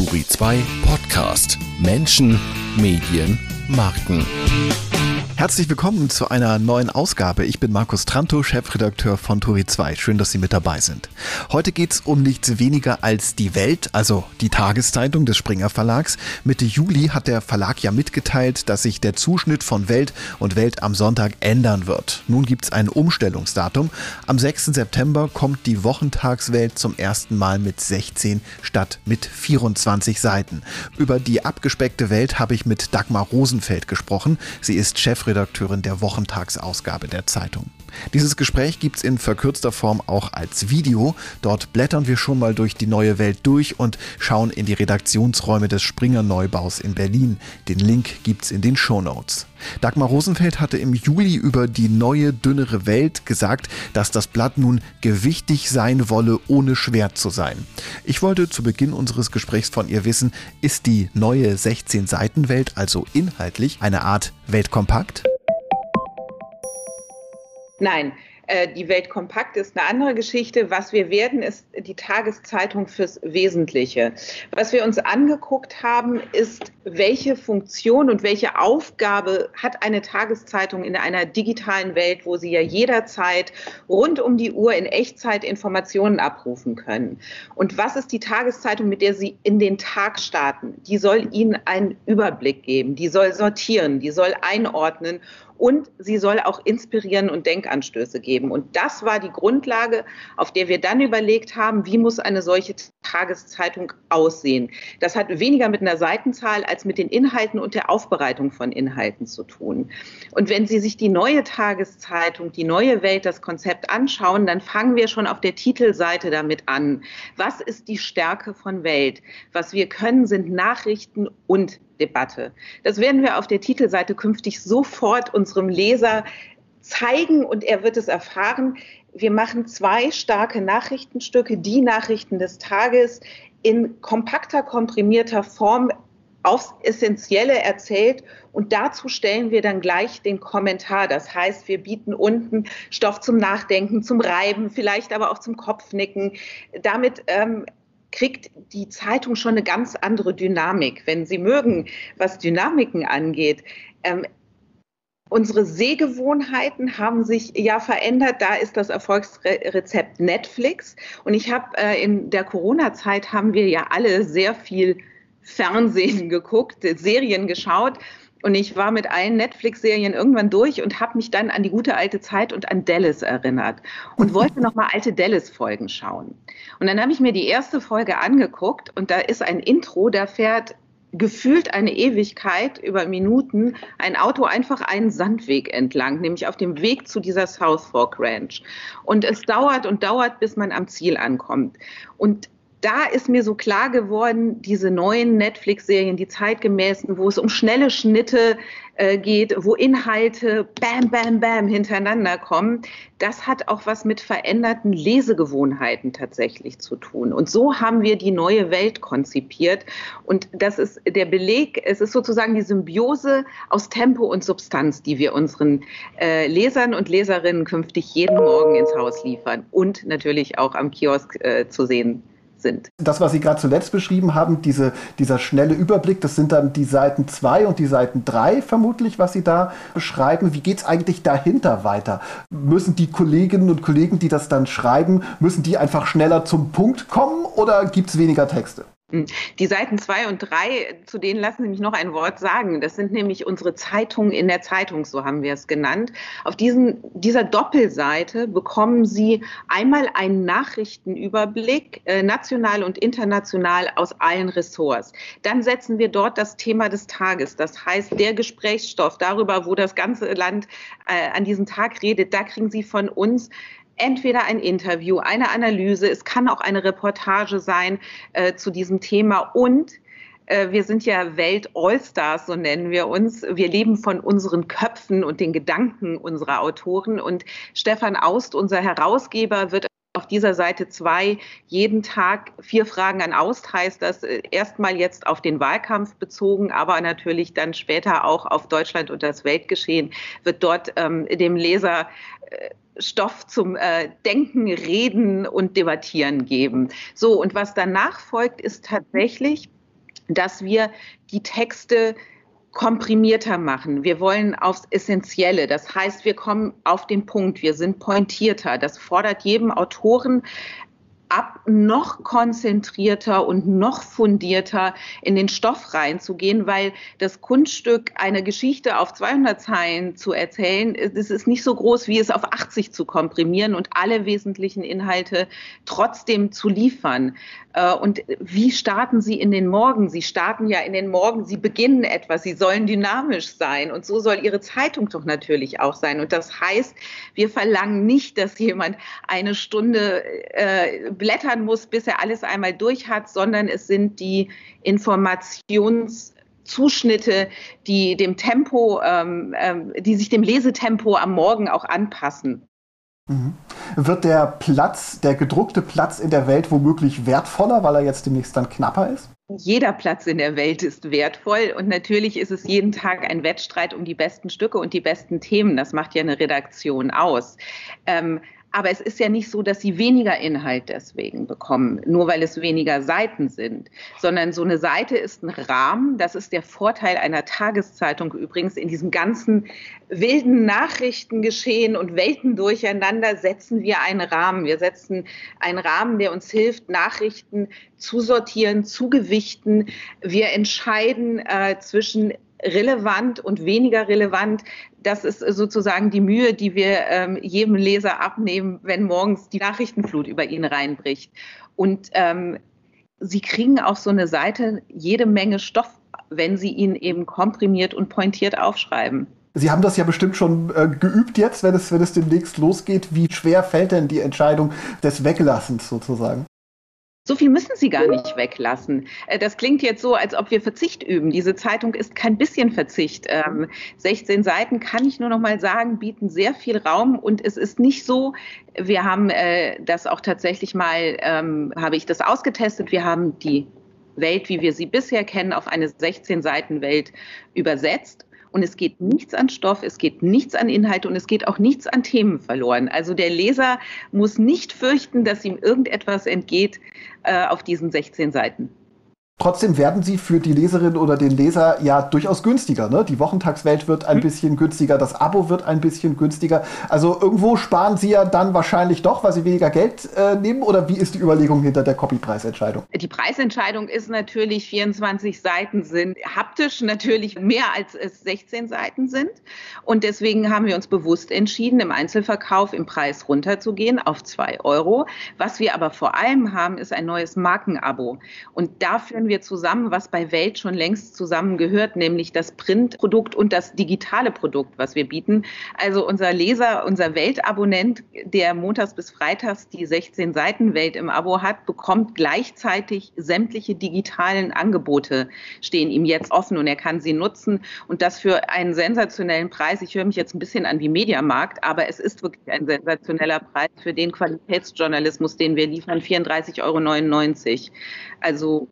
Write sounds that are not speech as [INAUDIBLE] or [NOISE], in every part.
Turi 2 Podcast. Menschen, Medien, Marken. Herzlich willkommen zu einer neuen Ausgabe. Ich bin Markus Tranto, Chefredakteur von Turi 2. Schön, dass Sie mit dabei sind. Heute geht es um nichts weniger als die Welt, also die Tageszeitung des Springer Verlags. Mitte Juli hat der Verlag ja mitgeteilt, dass sich der Zuschnitt von Welt und Welt am Sonntag ändern wird. Nun gibt es ein Umstellungsdatum. Am 6. September kommt die Wochentagswelt zum ersten Mal mit 16 statt mit 24 Seiten. Über die abgespeckte Welt habe ich mit Dagmar Rosenfeld gesprochen. Sie ist Chefredakteurin Chefredakteurin der Wochentagsausgabe der Zeitung. Dieses Gespräch gibt es in verkürzter Form auch als Video. Dort blättern wir schon mal durch die neue Welt durch und schauen in die Redaktionsräume des Springer Neubaus in Berlin. Den Link gibt es in den Show Notes. Dagmar Rosenfeld hatte im Juli über die neue, dünnere Welt gesagt, dass das Blatt nun gewichtig sein wolle, ohne schwer zu sein. Ich wollte zu Beginn unseres Gesprächs von ihr wissen, ist die neue 16-Seiten-Welt also inhaltlich eine Art Weltkompakt? Nein, die Welt kompakt ist eine andere Geschichte. Was wir werden, ist die Tageszeitung fürs Wesentliche. Was wir uns angeguckt haben, ist, welche Funktion und welche Aufgabe hat eine Tageszeitung in einer digitalen Welt, wo Sie ja jederzeit rund um die Uhr in Echtzeit Informationen abrufen können. Und was ist die Tageszeitung, mit der Sie in den Tag starten? Die soll Ihnen einen Überblick geben, die soll sortieren, die soll einordnen und sie soll auch inspirieren und Denkanstöße geben. Und das war die Grundlage, auf der wir dann überlegt haben, wie muss eine solche Tageszeitung aussehen. Das hat weniger mit einer Seitenzahl als mit den Inhalten und der Aufbereitung von Inhalten zu tun. Und wenn Sie sich die neue Tageszeitung, die neue Welt, das Konzept anschauen, dann fangen wir schon auf der Titelseite damit an. Was ist die Stärke von Welt? Was wir können, sind Nachrichten und Debatte. Das werden wir auf der Titelseite künftig sofort unserem Leser zeigen und er wird es erfahren. Wir machen zwei starke Nachrichtenstücke, die Nachrichten des Tages in kompakter, komprimierter Form aufs Essentielle erzählt und dazu stellen wir dann gleich den Kommentar. Das heißt, wir bieten unten Stoff zum Nachdenken, zum Reiben, vielleicht aber auch zum Kopfnicken. Damit ähm, kriegt die Zeitung schon eine ganz andere Dynamik. Wenn Sie mögen, was Dynamiken angeht, ähm, Unsere Sehgewohnheiten haben sich ja verändert. Da ist das Erfolgsrezept Netflix. Und ich habe äh, in der Corona-Zeit haben wir ja alle sehr viel Fernsehen [LAUGHS] geguckt, Serien geschaut. Und ich war mit allen Netflix-Serien irgendwann durch und habe mich dann an die gute alte Zeit und an Dallas erinnert und wollte noch mal alte Dallas-Folgen schauen. Und dann habe ich mir die erste Folge angeguckt und da ist ein Intro, da fährt gefühlt eine Ewigkeit über Minuten ein Auto einfach einen Sandweg entlang, nämlich auf dem Weg zu dieser South Fork Ranch. Und es dauert und dauert, bis man am Ziel ankommt. Und da ist mir so klar geworden, diese neuen Netflix-Serien, die zeitgemäßen, wo es um schnelle Schnitte äh, geht, wo Inhalte bam, bam, bam hintereinander kommen, das hat auch was mit veränderten Lesegewohnheiten tatsächlich zu tun. Und so haben wir die neue Welt konzipiert. Und das ist der Beleg, es ist sozusagen die Symbiose aus Tempo und Substanz, die wir unseren äh, Lesern und Leserinnen künftig jeden Morgen ins Haus liefern und natürlich auch am Kiosk äh, zu sehen sind. Das, was Sie gerade zuletzt beschrieben haben, diese, dieser schnelle Überblick, das sind dann die Seiten 2 und die Seiten 3 vermutlich, was Sie da beschreiben. Wie geht es eigentlich dahinter weiter? Müssen die Kolleginnen und Kollegen, die das dann schreiben, müssen die einfach schneller zum Punkt kommen oder gibt es weniger Texte? Hm. Die Seiten zwei und drei, zu denen lassen Sie mich noch ein Wort sagen. Das sind nämlich unsere Zeitungen in der Zeitung, so haben wir es genannt. Auf diesen, dieser Doppelseite bekommen Sie einmal einen Nachrichtenüberblick, äh, national und international aus allen Ressorts. Dann setzen wir dort das Thema des Tages, das heißt der Gesprächsstoff darüber, wo das ganze Land äh, an diesem Tag redet. Da kriegen Sie von uns entweder ein Interview, eine Analyse, es kann auch eine Reportage sein äh, zu diesem Thema und äh, wir sind ja Welt-Allstars, so nennen wir uns. Wir leben von unseren Köpfen und den Gedanken unserer Autoren. Und Stefan Aust, unser Herausgeber, wird auf dieser Seite zwei jeden Tag vier Fragen an Aust heißt das äh, erstmal jetzt auf den Wahlkampf bezogen, aber natürlich dann später auch auf Deutschland und das Weltgeschehen wird dort ähm, dem Leser äh, Stoff zum äh, Denken, Reden und Debattieren geben. So, und was danach folgt, ist tatsächlich dass wir die Texte komprimierter machen. Wir wollen aufs Essentielle. Das heißt, wir kommen auf den Punkt. Wir sind pointierter. Das fordert jedem Autoren ab, noch konzentrierter und noch fundierter in den Stoff reinzugehen, weil das Kunststück, eine Geschichte auf 200 Zeilen zu erzählen, das ist nicht so groß, wie es auf 80 zu komprimieren und alle wesentlichen Inhalte trotzdem zu liefern. Äh, und wie starten Sie in den Morgen? Sie starten ja in den Morgen, Sie beginnen etwas, Sie sollen dynamisch sein. Und so soll Ihre Zeitung doch natürlich auch sein. Und das heißt, wir verlangen nicht, dass jemand eine Stunde äh, blättern muss, bis er alles einmal durch hat, sondern es sind die Informationszuschnitte, die dem Tempo, ähm, ähm, die sich dem Lesetempo am Morgen auch anpassen. Mhm. Wird der Platz, der gedruckte Platz in der Welt womöglich wertvoller, weil er jetzt demnächst dann knapper ist? Jeder Platz in der Welt ist wertvoll und natürlich ist es jeden Tag ein Wettstreit um die besten Stücke und die besten Themen. Das macht ja eine Redaktion aus. Ähm, aber es ist ja nicht so, dass sie weniger Inhalt deswegen bekommen, nur weil es weniger Seiten sind, sondern so eine Seite ist ein Rahmen. Das ist der Vorteil einer Tageszeitung übrigens. In diesem ganzen wilden Nachrichtengeschehen und Welten durcheinander setzen wir einen Rahmen. Wir setzen einen Rahmen, der uns hilft, Nachrichten zu sortieren, zu gewichten. Wir entscheiden äh, zwischen relevant und weniger relevant. Das ist sozusagen die Mühe, die wir ähm, jedem Leser abnehmen, wenn morgens die Nachrichtenflut über ihn reinbricht. Und ähm, Sie kriegen auf so eine Seite jede Menge Stoff, wenn Sie ihn eben komprimiert und pointiert aufschreiben. Sie haben das ja bestimmt schon äh, geübt jetzt, wenn es, wenn es demnächst losgeht. Wie schwer fällt denn die Entscheidung des Weglassens sozusagen? So viel müssen Sie gar nicht weglassen. Äh, das klingt jetzt so, als ob wir Verzicht üben. Diese Zeitung ist kein bisschen Verzicht. 16 ähm, Seiten, kann ich nur noch mal sagen, bieten sehr viel Raum und es ist nicht so, wir haben äh, das auch tatsächlich mal, ähm, habe ich das ausgetestet, wir haben die Welt, wie wir sie bisher kennen, auf eine 16 Seiten Welt übersetzt und es geht nichts an Stoff, es geht nichts an Inhalt und es geht auch nichts an Themen verloren. Also der Leser muss nicht fürchten, dass ihm irgendetwas entgeht äh, auf diesen 16 Seiten. Trotzdem werden sie für die Leserin oder den Leser ja durchaus günstiger. Ne? Die Wochentagswelt wird ein mhm. bisschen günstiger, das Abo wird ein bisschen günstiger. Also irgendwo sparen sie ja dann wahrscheinlich doch, weil sie weniger Geld äh, nehmen. Oder wie ist die Überlegung hinter der Copypreisentscheidung? Die Preisentscheidung ist natürlich, 24 Seiten sind haptisch natürlich mehr als es 16 Seiten sind. Und deswegen haben wir uns bewusst entschieden, im Einzelverkauf im Preis runterzugehen auf 2 Euro. Was wir aber vor allem haben, ist ein neues Markenabo. Und dafür wir zusammen, was bei Welt schon längst zusammengehört, nämlich das Printprodukt und das digitale Produkt, was wir bieten. Also unser Leser, unser Weltabonnent, der montags bis freitags die 16 Seiten Welt im Abo hat, bekommt gleichzeitig sämtliche digitalen Angebote, stehen ihm jetzt offen und er kann sie nutzen und das für einen sensationellen Preis. Ich höre mich jetzt ein bisschen an wie Mediamarkt, aber es ist wirklich ein sensationeller Preis für den Qualitätsjournalismus, den wir liefern, 34,99 Euro. Also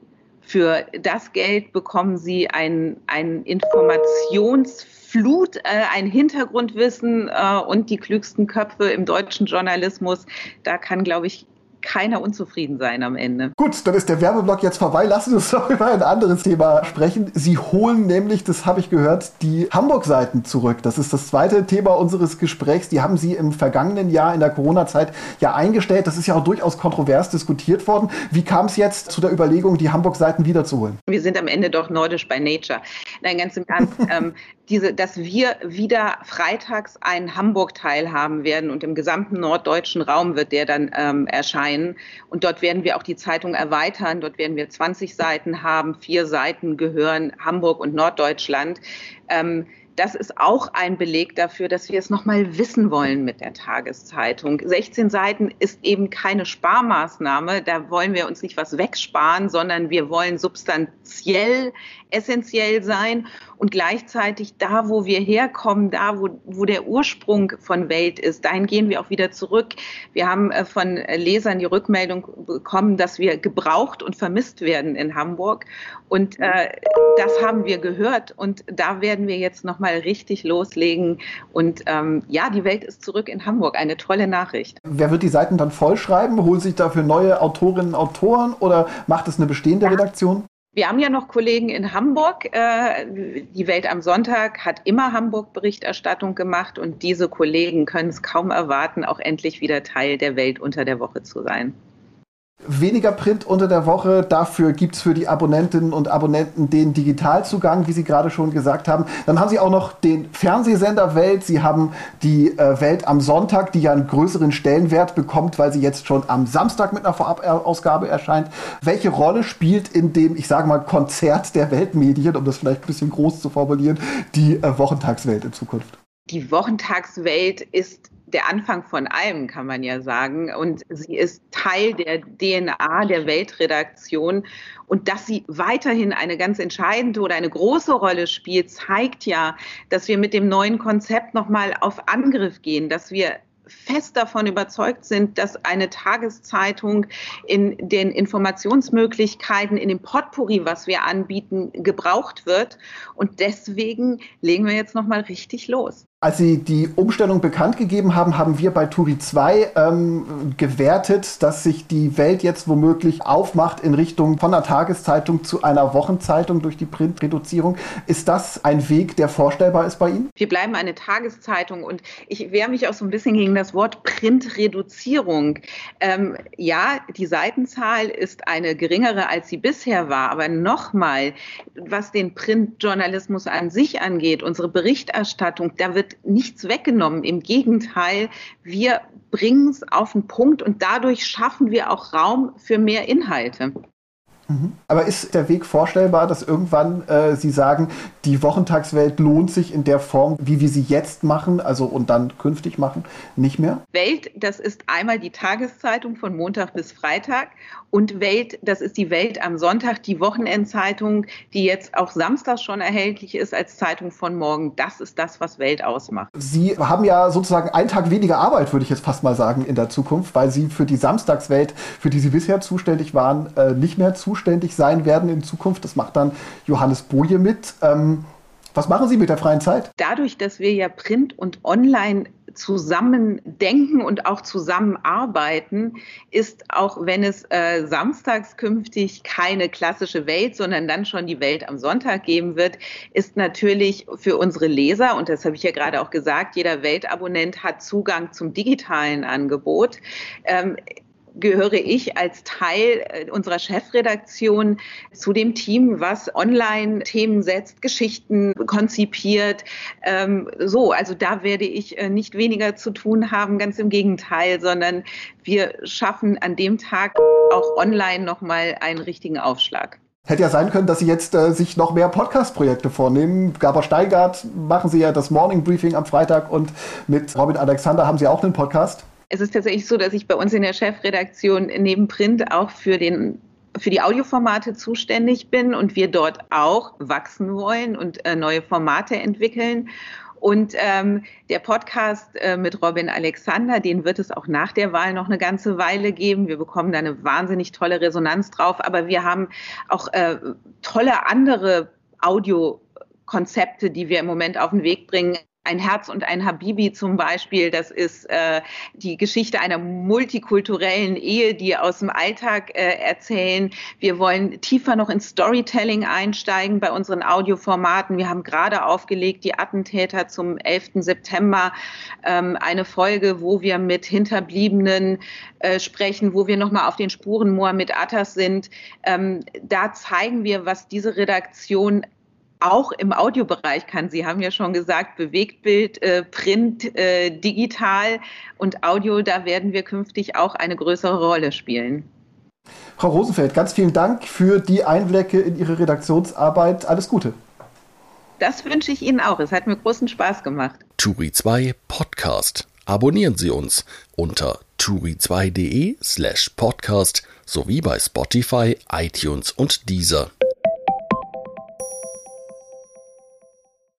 für das Geld bekommen Sie ein, ein Informationsflut, äh, ein Hintergrundwissen äh, und die klügsten Köpfe im deutschen Journalismus. Da kann, glaube ich, keiner unzufrieden sein am Ende. Gut, dann ist der Werbeblock jetzt vorbei. Lassen wir uns [LAUGHS] doch über ein anderes Thema sprechen. Sie holen nämlich, das habe ich gehört, die Hamburg-Seiten zurück. Das ist das zweite Thema unseres Gesprächs. Die haben Sie im vergangenen Jahr in der Corona-Zeit ja eingestellt. Das ist ja auch durchaus kontrovers diskutiert worden. Wie kam es jetzt zu der Überlegung, die Hamburg-Seiten wiederzuholen? Wir sind am Ende doch nordisch bei Nature. Nein, ganz im Ernst. [LAUGHS] ähm, diese, dass wir wieder freitags einen Hamburg-Teil haben werden und im gesamten norddeutschen Raum wird der dann ähm, erscheinen. Und dort werden wir auch die Zeitung erweitern. Dort werden wir 20 Seiten haben. Vier Seiten gehören Hamburg und Norddeutschland. Ähm, das ist auch ein Beleg dafür, dass wir es nochmal wissen wollen mit der Tageszeitung. 16 Seiten ist eben keine Sparmaßnahme. Da wollen wir uns nicht was wegsparen, sondern wir wollen substanziell essentiell sein und gleichzeitig da, wo wir herkommen, da, wo, wo der Ursprung von Welt ist, dahin gehen wir auch wieder zurück. Wir haben äh, von Lesern die Rückmeldung bekommen, dass wir gebraucht und vermisst werden in Hamburg und äh, das haben wir gehört und da werden wir jetzt nochmal richtig loslegen und ähm, ja, die Welt ist zurück in Hamburg. Eine tolle Nachricht. Wer wird die Seiten dann vollschreiben? Holt sich dafür neue Autorinnen und Autoren oder macht es eine bestehende ja. Redaktion? Wir haben ja noch Kollegen in Hamburg. Äh, die Welt am Sonntag hat immer Hamburg-Berichterstattung gemacht und diese Kollegen können es kaum erwarten, auch endlich wieder Teil der Welt unter der Woche zu sein weniger Print unter der Woche. Dafür gibt es für die Abonnentinnen und Abonnenten den Digitalzugang, wie Sie gerade schon gesagt haben. Dann haben Sie auch noch den Fernsehsender Welt. Sie haben die äh, Welt am Sonntag, die ja einen größeren Stellenwert bekommt, weil sie jetzt schon am Samstag mit einer Vorabausgabe erscheint. Welche Rolle spielt in dem, ich sage mal, Konzert der Weltmedien, um das vielleicht ein bisschen groß zu formulieren, die äh, Wochentagswelt in Zukunft? Die Wochentagswelt ist der Anfang von allem, kann man ja sagen. Und sie ist Teil der DNA der Weltredaktion. Und dass sie weiterhin eine ganz entscheidende oder eine große Rolle spielt, zeigt ja, dass wir mit dem neuen Konzept nochmal auf Angriff gehen, dass wir fest davon überzeugt sind, dass eine Tageszeitung in den Informationsmöglichkeiten, in dem Potpourri, was wir anbieten, gebraucht wird. Und deswegen legen wir jetzt nochmal richtig los. Als Sie die Umstellung bekannt gegeben haben, haben wir bei Turi 2 ähm, gewertet, dass sich die Welt jetzt womöglich aufmacht in Richtung von einer Tageszeitung zu einer Wochenzeitung durch die Printreduzierung. Ist das ein Weg, der vorstellbar ist bei Ihnen? Wir bleiben eine Tageszeitung und ich wehre mich auch so ein bisschen gegen das Wort Printreduzierung. Ähm, ja, die Seitenzahl ist eine geringere, als sie bisher war, aber nochmal, was den Printjournalismus an sich angeht, unsere Berichterstattung, da wird wird nichts weggenommen. Im Gegenteil, wir bringen es auf den Punkt und dadurch schaffen wir auch Raum für mehr Inhalte. Mhm. Aber ist der Weg vorstellbar, dass irgendwann äh, Sie sagen, die Wochentagswelt lohnt sich in der Form, wie wir sie jetzt machen, also und dann künftig machen, nicht mehr? Welt, das ist einmal die Tageszeitung von Montag bis Freitag und Welt, das ist die Welt am Sonntag, die Wochenendzeitung, die jetzt auch Samstag schon erhältlich ist als Zeitung von morgen. Das ist das, was Welt ausmacht. Sie haben ja sozusagen einen Tag weniger Arbeit, würde ich jetzt fast mal sagen, in der Zukunft, weil Sie für die Samstagswelt, für die Sie bisher zuständig waren, äh, nicht mehr zuständig zuständig sein werden in Zukunft. Das macht dann Johannes Boje mit. Ähm, was machen Sie mit der freien Zeit? Dadurch, dass wir ja Print und Online zusammen denken und auch zusammenarbeiten, ist auch wenn es äh, samstags künftig keine klassische Welt, sondern dann schon die Welt am Sonntag geben wird, ist natürlich für unsere Leser, und das habe ich ja gerade auch gesagt, jeder Weltabonnent hat Zugang zum digitalen Angebot. Ähm, gehöre ich als Teil äh, unserer Chefredaktion zu dem Team, was Online-Themen setzt, Geschichten konzipiert. Ähm, so, also da werde ich äh, nicht weniger zu tun haben, ganz im Gegenteil, sondern wir schaffen an dem Tag auch online nochmal einen richtigen Aufschlag. Hätte ja sein können, dass Sie jetzt äh, sich noch mehr Podcast-Projekte vornehmen. Gabor Steingart machen Sie ja das Morning Briefing am Freitag und mit Robin Alexander haben Sie auch einen Podcast. Es ist tatsächlich so, dass ich bei uns in der Chefredaktion neben Print auch für den für die Audioformate zuständig bin und wir dort auch wachsen wollen und äh, neue Formate entwickeln. Und ähm, der Podcast äh, mit Robin Alexander, den wird es auch nach der Wahl noch eine ganze Weile geben. Wir bekommen da eine wahnsinnig tolle Resonanz drauf. Aber wir haben auch äh, tolle andere Audiokonzepte, die wir im Moment auf den Weg bringen ein Herz und ein Habibi zum Beispiel, das ist äh, die Geschichte einer multikulturellen Ehe, die aus dem Alltag äh, erzählen. Wir wollen tiefer noch ins Storytelling einsteigen bei unseren Audioformaten. Wir haben gerade aufgelegt die Attentäter zum 11. September, ähm, eine Folge, wo wir mit Hinterbliebenen äh, sprechen, wo wir nochmal auf den Spuren Mohammed Attas sind. Ähm, da zeigen wir, was diese Redaktion auch im Audiobereich kann. Sie haben ja schon gesagt, Bewegtbild, äh, Print, äh, digital und Audio, da werden wir künftig auch eine größere Rolle spielen. Frau Rosenfeld, ganz vielen Dank für die Einblicke in Ihre Redaktionsarbeit. Alles Gute. Das wünsche ich Ihnen auch. Es hat mir großen Spaß gemacht. Turi 2 Podcast. Abonnieren Sie uns unter turi2.de slash podcast sowie bei Spotify, iTunes und Deezer.